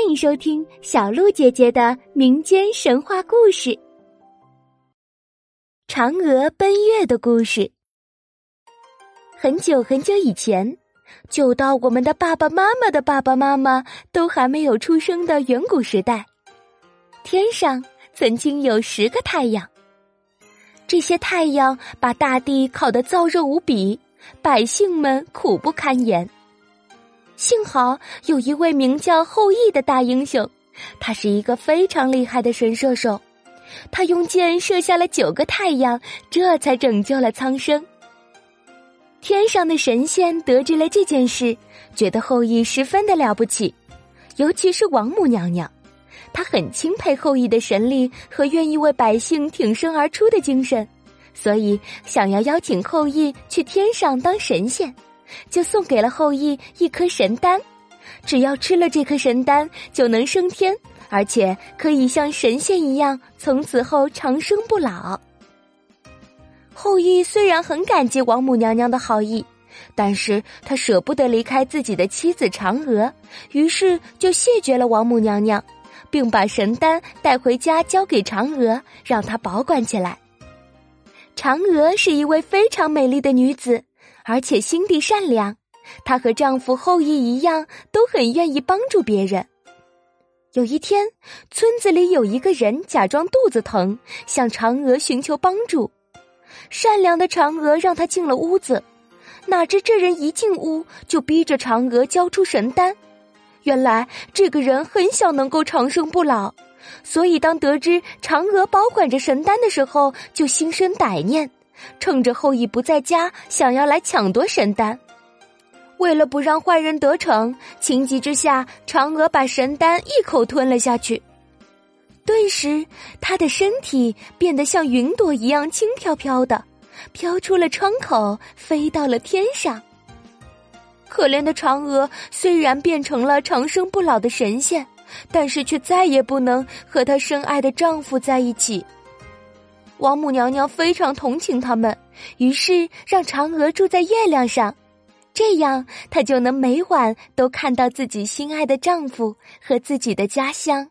欢迎收听小鹿姐姐的民间神话故事《嫦娥奔月的故事》。很久很久以前，就到我们的爸爸妈妈的爸爸妈妈都还没有出生的远古时代，天上曾经有十个太阳。这些太阳把大地烤得燥热无比，百姓们苦不堪言。幸好有一位名叫后羿的大英雄，他是一个非常厉害的神射手。他用箭射下了九个太阳，这才拯救了苍生。天上的神仙得知了这件事，觉得后羿十分的了不起，尤其是王母娘娘，她很钦佩后羿的神力和愿意为百姓挺身而出的精神，所以想要邀请后羿去天上当神仙。就送给了后羿一颗神丹，只要吃了这颗神丹，就能升天，而且可以像神仙一样，从此后长生不老。后羿虽然很感激王母娘娘的好意，但是他舍不得离开自己的妻子嫦娥，于是就谢绝了王母娘娘，并把神丹带回家交给嫦娥，让她保管起来。嫦娥是一位非常美丽的女子。而且心地善良，她和丈夫后羿一样，都很愿意帮助别人。有一天，村子里有一个人假装肚子疼，向嫦娥寻求帮助。善良的嫦娥让他进了屋子，哪知这人一进屋就逼着嫦娥交出神丹。原来这个人很想能够长生不老，所以当得知嫦娥保管着神丹的时候，就心生歹念。趁着后羿不在家，想要来抢夺神丹。为了不让坏人得逞，情急之下，嫦娥把神丹一口吞了下去。顿时，她的身体变得像云朵一样轻飘飘的，飘出了窗口，飞到了天上。可怜的嫦娥虽然变成了长生不老的神仙，但是却再也不能和她深爱的丈夫在一起。王母娘娘非常同情他们，于是让嫦娥住在月亮上，这样她就能每晚都看到自己心爱的丈夫和自己的家乡。